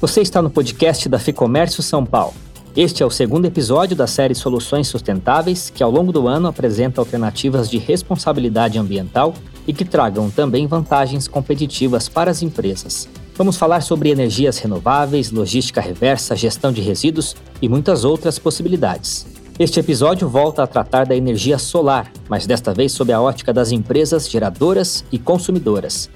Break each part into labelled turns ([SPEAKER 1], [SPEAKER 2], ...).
[SPEAKER 1] Você está no podcast da Ficomércio São Paulo. Este é o segundo episódio da série Soluções Sustentáveis, que ao longo do ano apresenta alternativas de responsabilidade ambiental e que tragam também vantagens competitivas para as empresas. Vamos falar sobre energias renováveis, logística reversa, gestão de resíduos e muitas outras possibilidades. Este episódio volta a tratar da energia solar, mas desta vez sob a ótica das empresas geradoras e consumidoras.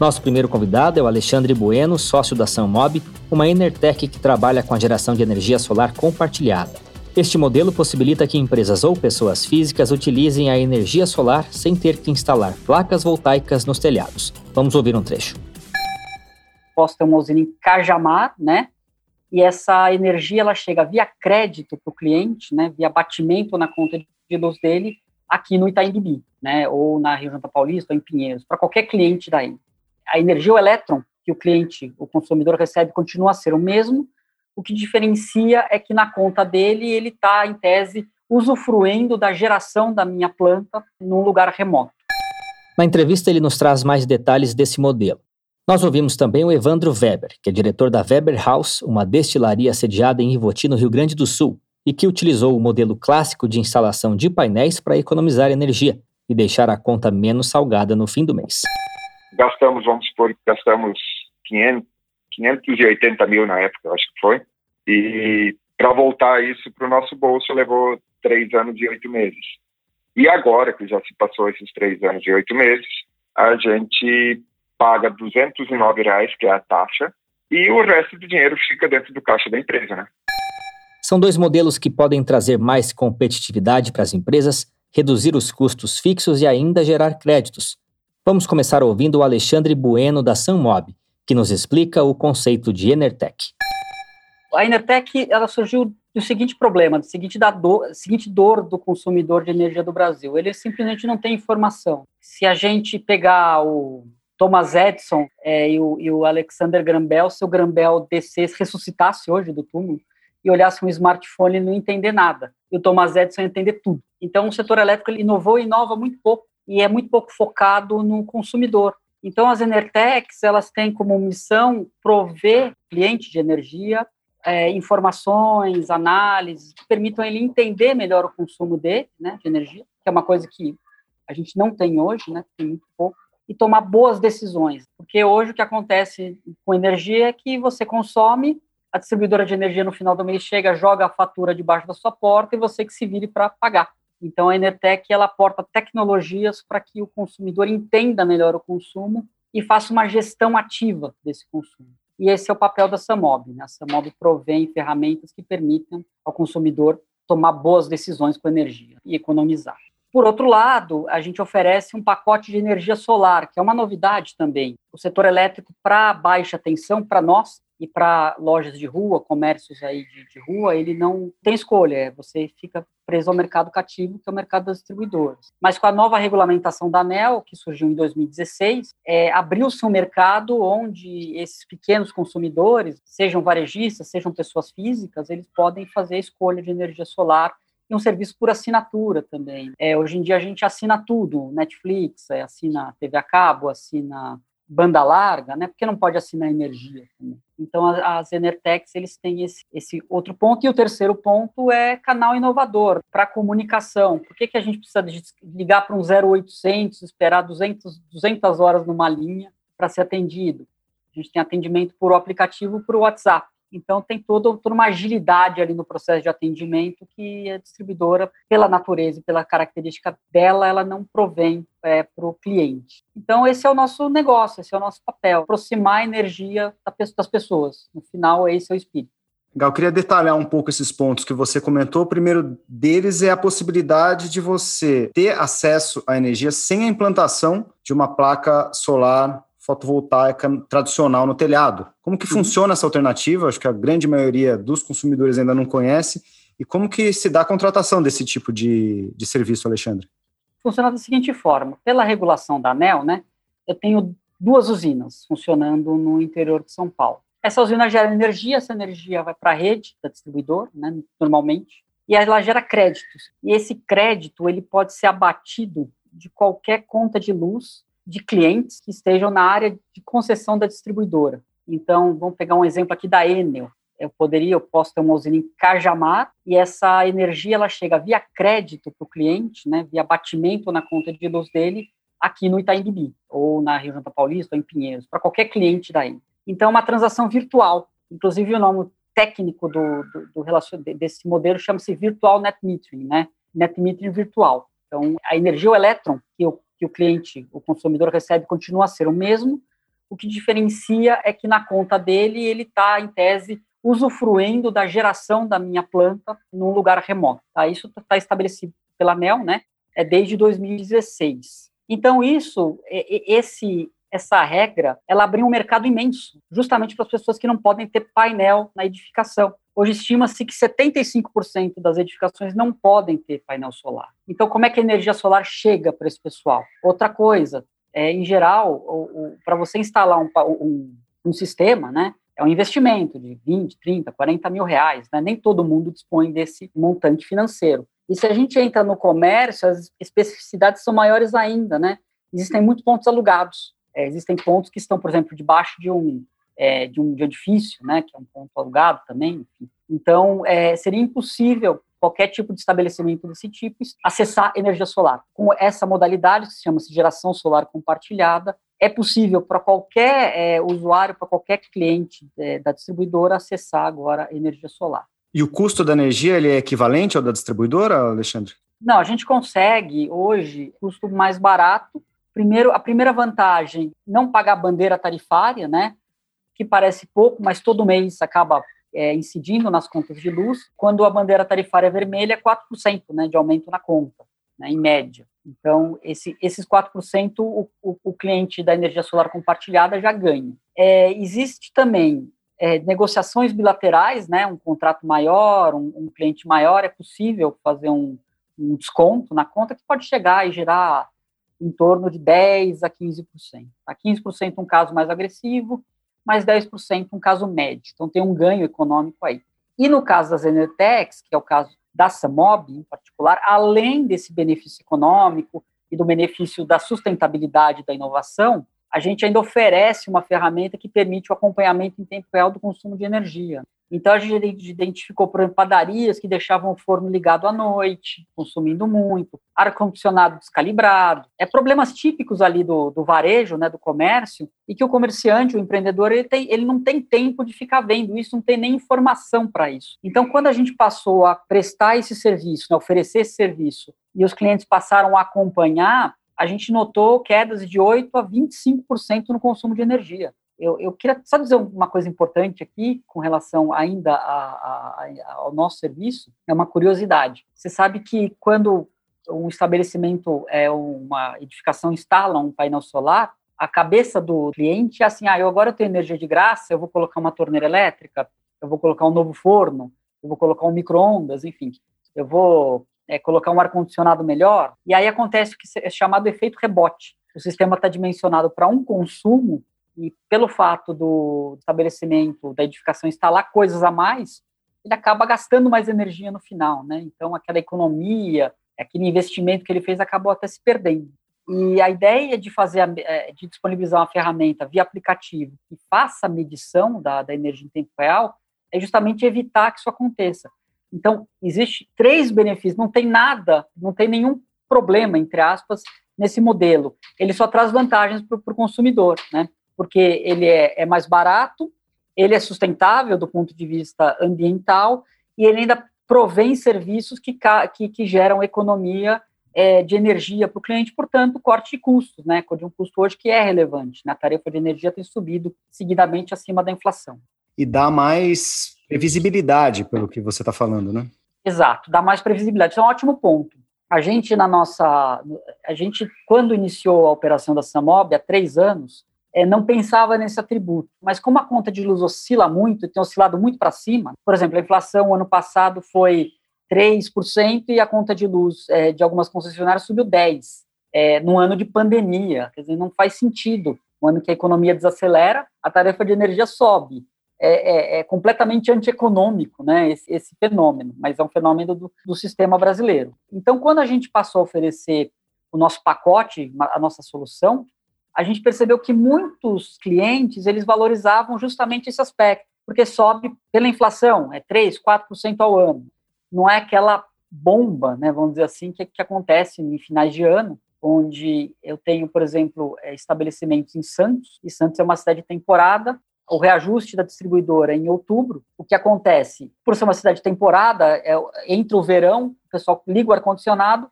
[SPEAKER 1] Nosso primeiro convidado é o Alexandre Bueno, sócio da Sunmob, uma Enertech que trabalha com a geração de energia solar compartilhada. Este modelo possibilita que empresas ou pessoas físicas utilizem a energia solar sem ter que instalar placas voltaicas nos telhados. Vamos ouvir um trecho.
[SPEAKER 2] Posso ter uma usina em Cajamar, né? E essa energia ela chega via crédito para o cliente, né? Via batimento na conta de luz dele aqui no Itaim Bibi, né? Ou na Rio Santa Paulista, ou em Pinheiros, para qualquer cliente daí a energia, o elétron que o cliente, o consumidor recebe, continua a ser o mesmo. O que diferencia é que na conta dele ele está, em tese, usufruindo da geração da minha planta num lugar remoto.
[SPEAKER 1] Na entrevista, ele nos traz mais detalhes desse modelo. Nós ouvimos também o Evandro Weber, que é diretor da Weber House, uma destilaria sediada em Ivoti, no Rio Grande do Sul, e que utilizou o modelo clássico de instalação de painéis para economizar energia e deixar a conta menos salgada no fim do mês
[SPEAKER 3] gastamos, vamos supor, gastamos 500, 580 mil na época, acho que foi. E para voltar isso para o nosso bolso levou três anos e oito meses. E agora que já se passou esses três anos e oito meses, a gente paga 209 reais, que é a taxa, e o resto do dinheiro fica dentro do caixa da empresa, né?
[SPEAKER 1] São dois modelos que podem trazer mais competitividade para as empresas, reduzir os custos fixos e ainda gerar créditos, Vamos começar ouvindo o Alexandre Bueno da Sunmob, que nos explica o conceito de Enertech.
[SPEAKER 2] A Enertech ela surgiu do seguinte problema, do seguinte, da dor, seguinte dor do consumidor de energia do Brasil. Ele simplesmente não tem informação. Se a gente pegar o Thomas Edison é, e, o, e, o, Alexander Graham Bell, se o Graham Bell descesse, ressuscitasse hoje do túmulo e olhasse um smartphone e não entender nada. E o Thomas Edison entender tudo. Então, o setor elétrico inovou e inova muito pouco e é muito pouco focado no consumidor. Então, as Enertechs, elas têm como missão prover cliente de energia é, informações, análises que permitam ele entender melhor o consumo dele, né, de energia, que é uma coisa que a gente não tem hoje, né, tem muito pouco, e tomar boas decisões. Porque hoje o que acontece com energia é que você consome, a distribuidora de energia no final do mês chega, joga a fatura debaixo da sua porta e você que se vire para pagar. Então, a Enertec ela aporta tecnologias para que o consumidor entenda melhor o consumo e faça uma gestão ativa desse consumo. E esse é o papel da Samob. Né? A Samob provém ferramentas que permitam ao consumidor tomar boas decisões com energia e economizar. Por outro lado, a gente oferece um pacote de energia solar, que é uma novidade também. O setor elétrico para baixa tensão, para nós, e para lojas de rua, comércios aí de, de, rua, ele não tem escolha, é, você fica preso ao mercado cativo, que é o mercado das distribuidoras. Mas com a nova regulamentação da ANEL, que surgiu em 2016, é, abriu-se um mercado onde esses pequenos consumidores, sejam varejistas, sejam pessoas físicas, eles podem fazer a escolha de energia solar e um serviço por assinatura também. É, hoje em dia a gente assina tudo, Netflix, é, assina TV a cabo, assina banda larga, né? Porque não pode assinar energia também. Então, as Enertechs, eles têm esse, esse outro ponto. E o terceiro ponto é canal inovador para comunicação. Por que, que a gente precisa ligar para um 0800, esperar 200, 200 horas numa linha para ser atendido? A gente tem atendimento por aplicativo, por WhatsApp. Então, tem toda, uma agilidade ali no processo de atendimento que a distribuidora, pela natureza e pela característica dela, ela não provém é, para o cliente. Então, esse é o nosso negócio, esse é o nosso papel, aproximar a energia das pessoas. No final, esse é o espírito.
[SPEAKER 4] Eu queria detalhar um pouco esses pontos que você comentou. O primeiro deles é a possibilidade de você ter acesso à energia sem a implantação de uma placa solar fotovoltaica tradicional no telhado. Como que uhum. funciona essa alternativa? Acho que a grande maioria dos consumidores ainda não conhece. E como que se dá a contratação desse tipo de, de serviço, Alexandre?
[SPEAKER 2] Funciona da seguinte forma. Pela regulação da ANEL, né, eu tenho duas usinas funcionando no interior de São Paulo. Essa usina gera energia, essa energia vai para a rede da distribuidor, né, normalmente, e ela gera créditos. E esse crédito ele pode ser abatido de qualquer conta de luz de clientes que estejam na área de concessão da distribuidora. Então, vamos pegar um exemplo aqui da Enel. Eu poderia, eu posso ter uma usina em Cajamar e essa energia ela chega via crédito para o cliente, né, via batimento na conta de luz dele aqui no Itaim Bibi, ou na Rio Santa Paulista, ou em Pinheiros, para qualquer cliente da Enel. Então, é uma transação virtual. Inclusive, o nome técnico do, do, do desse modelo chama-se Virtual Net Metering, né? Net Metering virtual. Então, a energia, o elétron que o, que o cliente, o consumidor recebe, continua a ser o mesmo. O que diferencia é que na conta dele, ele está, em tese, usufruindo da geração da minha planta num lugar remoto. Tá? Isso está estabelecido pela ANEL, né? É desde 2016. Então, isso, esse, essa regra, ela abriu um mercado imenso, justamente para as pessoas que não podem ter painel na edificação. Hoje estima-se que 75% das edificações não podem ter painel solar. Então, como é que a energia solar chega para esse pessoal? Outra coisa, é, em geral, para você instalar um, um, um, sistema, né, é um investimento de 20, 30, 40 mil reais. Né? Nem todo mundo dispõe desse montante financeiro. E se a gente entra no comércio, as especificidades são maiores ainda, né? Existem muitos pontos alugados. É, existem pontos que estão, por exemplo, debaixo de um, é, de um de edifício, né, que é um ponto alugado também. Enfim. Então, é, seria impossível qualquer tipo de estabelecimento desse tipo acessar energia solar. Com essa modalidade, que se chama -se geração solar compartilhada, é possível para qualquer é, usuário, para qualquer cliente é, da distribuidora acessar agora energia solar.
[SPEAKER 4] E o custo da energia ele é equivalente ao da distribuidora, Alexandre?
[SPEAKER 2] Não, a gente consegue hoje custo mais barato Primeiro, a primeira vantagem, não pagar bandeira tarifária, né? Que parece pouco, mas todo mês acaba é, incidindo nas contas de luz. Quando a bandeira tarifária é vermelha, é 4% né, de aumento na conta, né, em média. Então, esse, esses 4% o, o, o cliente da energia solar compartilhada já ganha. É, existe também é, negociações bilaterais, né, um contrato maior, um, um cliente maior, é possível fazer um, um desconto na conta que pode chegar e gerar em torno de 10% a 15%. A 15% um caso mais agressivo, mais 10% um caso médio. Então, tem um ganho econômico aí. E no caso das Enertex, que é o caso da Samob, em particular, além desse benefício econômico e do benefício da sustentabilidade da inovação, a gente ainda oferece uma ferramenta que permite o acompanhamento em tempo real do consumo de energia. Então, a gente identificou, por exemplo, padarias que deixavam o forno ligado à noite, consumindo muito, ar-condicionado descalibrado. É problemas típicos ali do, do, varejo, né, do comércio, e que o comerciante, o empreendedor, ele, tem, ele não tem tempo de ficar vendo isso, não tem nem informação para isso. Então, quando a gente passou a prestar esse serviço, né, oferecer esse serviço, e os clientes passaram a acompanhar, a gente notou quedas de 8% a 25% no consumo de energia. Eu, eu, queria só dizer uma coisa importante aqui, com relação ainda a, a, ao nosso serviço, é uma curiosidade. Você sabe que quando um estabelecimento, é uma edificação instala um painel solar, a cabeça do cliente é assim, ah, eu agora tenho energia de graça, eu vou colocar uma torneira elétrica, eu vou colocar um novo forno, eu vou colocar um micro-ondas, enfim, eu vou é, colocar um ar-condicionado melhor, e aí acontece o que é chamado efeito rebote. O sistema está dimensionado para um consumo e pelo fato do estabelecimento, da edificação instalar coisas a mais, ele acaba gastando mais energia no final, né? Então, aquela economia, aquele investimento que ele fez acabou até se perdendo. E a ideia de fazer, é, de disponibilizar uma ferramenta via aplicativo que faça a medição da, da energia em tempo real, é justamente evitar que isso aconteça. Então, existe três benefícios, não tem nada, não tem nenhum problema, entre aspas, nesse modelo. Ele só traz vantagens para o consumidor, né? Porque ele é, é mais barato, ele é sustentável do ponto de vista ambiental e ele ainda provém serviços que, que, que geram economia é, de energia para o cliente, portanto, corte de custos, né? De um custo hoje que é relevante. Né? tarefa de energia tem subido seguidamente acima da inflação.
[SPEAKER 4] E dá mais previsibilidade, pelo que você está falando, né?
[SPEAKER 2] Exato, dá mais previsibilidade. Isso é um ótimo ponto. A gente, na nossa. A gente, quando iniciou a operação da Samob, há três anos, é, não pensava nesse atributo. Mas como a conta de luz oscila muito, tem oscilado muito para cima, por exemplo, a inflação ano passado foi 3% e a conta de luz é, de algumas concessionárias subiu 10%, é, no ano de pandemia. Quer dizer, não faz sentido. No ano que a economia desacelera, a tarefa de energia sobe. É, é, é completamente antieconômico né, esse, esse, fenômeno, mas é um fenômeno do, do sistema brasileiro. Então, quando a gente passou a oferecer o nosso pacote, a nossa solução, a gente percebeu que muitos clientes eles valorizavam justamente esse aspecto, porque sobe pela inflação, é 3, 4% ao ano. Não é aquela bomba, né, vamos dizer assim, que, que acontece em finais de ano, onde eu tenho, por exemplo, é, estabelecimentos em Santos, e Santos é uma cidade de temporada, o reajuste da distribuidora é em outubro. O que acontece? Por ser uma cidade de temporada, é, entre o verão, o pessoal liga o ar-condicionado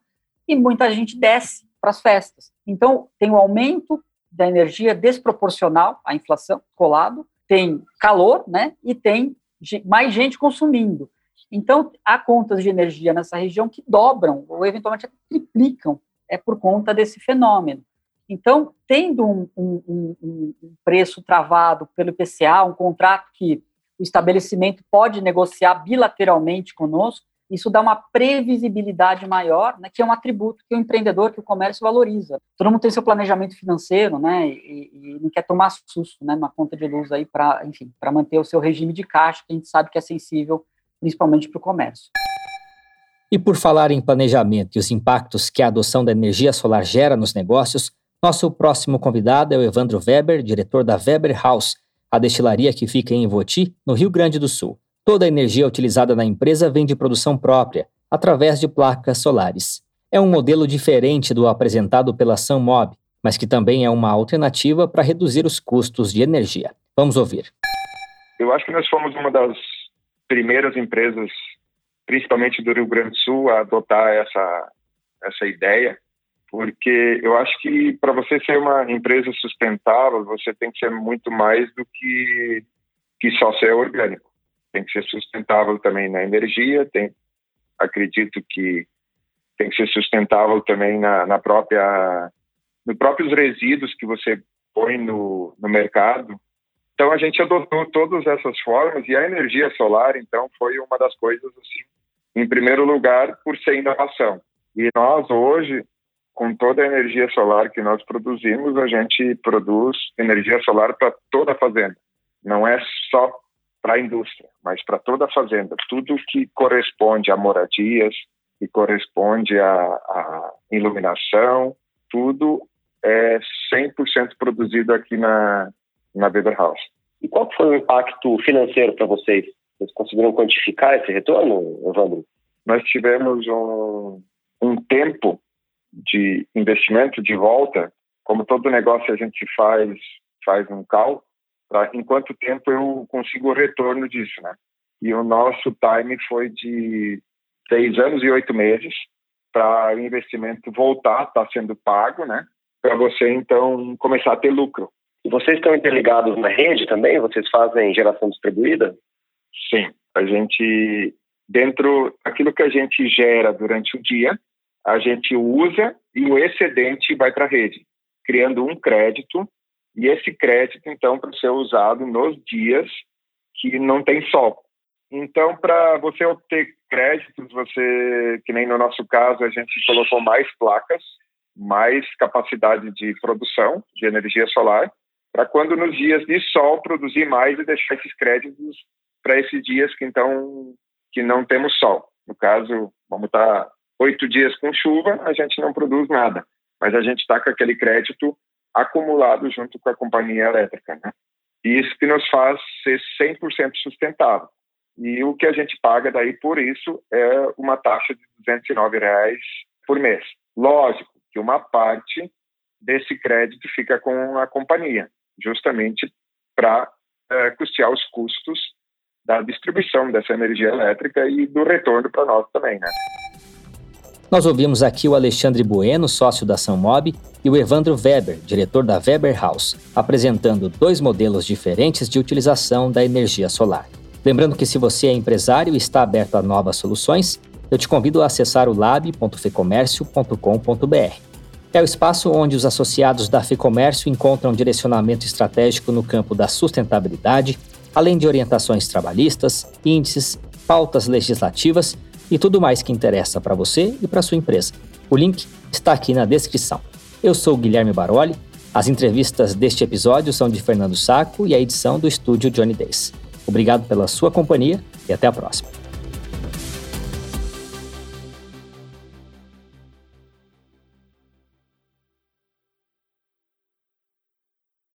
[SPEAKER 2] e muita gente desce para as festas. Então, tem um aumento da energia desproporcional à inflação colado, tem calor, né, e tem mais gente consumindo. Então, há contas de energia nessa região que dobram ou eventualmente triplicam é por conta desse fenômeno. Então, tendo um, um, um, preço travado pelo IPCA, um contrato que o estabelecimento pode negociar bilateralmente conosco, isso dá uma previsibilidade maior, né, que é um atributo que o empreendedor, que o comércio valoriza. Todo mundo tem seu planejamento financeiro, né, e, e não quer tomar susto, né, numa conta de luz aí para, enfim, para manter o seu regime de caixa, que a gente sabe que é sensível, principalmente para o comércio.
[SPEAKER 1] E por falar em planejamento e os impactos que a adoção da energia solar gera nos negócios, nosso próximo convidado é o Evandro Weber, diretor da Weber House, a destilaria que fica em Ivoti, no Rio Grande do Sul. Toda a energia utilizada na empresa vem de produção própria, através de placas solares. É um modelo diferente do apresentado pela SunMob, mas que também é uma alternativa para reduzir os custos de energia. Vamos ouvir.
[SPEAKER 3] Eu acho que nós fomos uma das primeiras empresas, principalmente do Rio Grande do Sul, a adotar essa, essa ideia porque eu acho que para você ser uma empresa sustentável, você tem que ser muito mais do que, que só ser orgânico. Tem que ser sustentável também na energia, tem, acredito que tem que ser sustentável também na, na própria, nos próprios resíduos que você põe no, no mercado. Então a gente adotou todas essas formas e a energia solar, então, foi uma das coisas assim, em primeiro lugar, por ser inovação. E nós hoje com toda a energia solar que nós produzimos, a gente produz energia solar para toda a fazenda. Não é só para a indústria, mas para toda a fazenda. Tudo que corresponde a moradias, que corresponde a, a iluminação, tudo é 100% produzido aqui na, na Weber House.
[SPEAKER 5] E qual foi o impacto financeiro para vocês? Vocês conseguiram quantificar esse retorno, Evandro?
[SPEAKER 3] Nós tivemos um, um tempo de investimento de volta, como todo negócio a gente faz faz um cálculo, para em quanto tempo eu consigo o retorno disso, né? E o nosso time foi de seis anos e oito meses para o investimento voltar, está sendo pago, né? Para você então começar a ter lucro.
[SPEAKER 5] E vocês estão interligados na rede também? Vocês fazem geração distribuída?
[SPEAKER 3] Sim, a gente dentro daquilo que a gente gera durante o dia, a gente usa e o excedente vai para a rede, criando um crédito, e esse crédito, então, para ser usado nos dias que não tem sol. Então, para você obter créditos, você, que nem no nosso caso, a gente colocou mais placas, mais capacidade de produção de energia solar, para quando nos dias de sol produzir mais e deixar esses créditos para esses dias que então que não temos sol. No caso, vamos estar oito dias com chuva, a gente não produz nada, mas a gente está com aquele crédito acumulado junto com a companhia elétrica, né? E isso que nos faz ser 100% sustentável. E o que a gente paga daí por isso é uma taxa de 209 reais por mês. Lógico que uma parte desse crédito fica com a companhia, justamente para é, custear os custos da distribuição dessa energia elétrica e do retorno para nós também, né?
[SPEAKER 1] Nós ouvimos aqui o Alexandre Bueno, sócio da Mob, e o Evandro Weber, diretor da Weber House, apresentando dois modelos diferentes de utilização da energia solar. Lembrando que se você é empresário e está aberto a novas soluções, eu te convido a acessar o lab.fecomércio.com.br. É o espaço onde os associados da Fecomércio encontram direcionamento estratégico no campo da sustentabilidade, além de orientações trabalhistas, índices, pautas legislativas e tudo mais que interessa para você e para sua empresa. O link está aqui na descrição. Eu sou Guilherme Baroli. As entrevistas deste episódio são de Fernando Saco e a edição do estúdio Johnny Days. Obrigado pela sua companhia e até a próxima.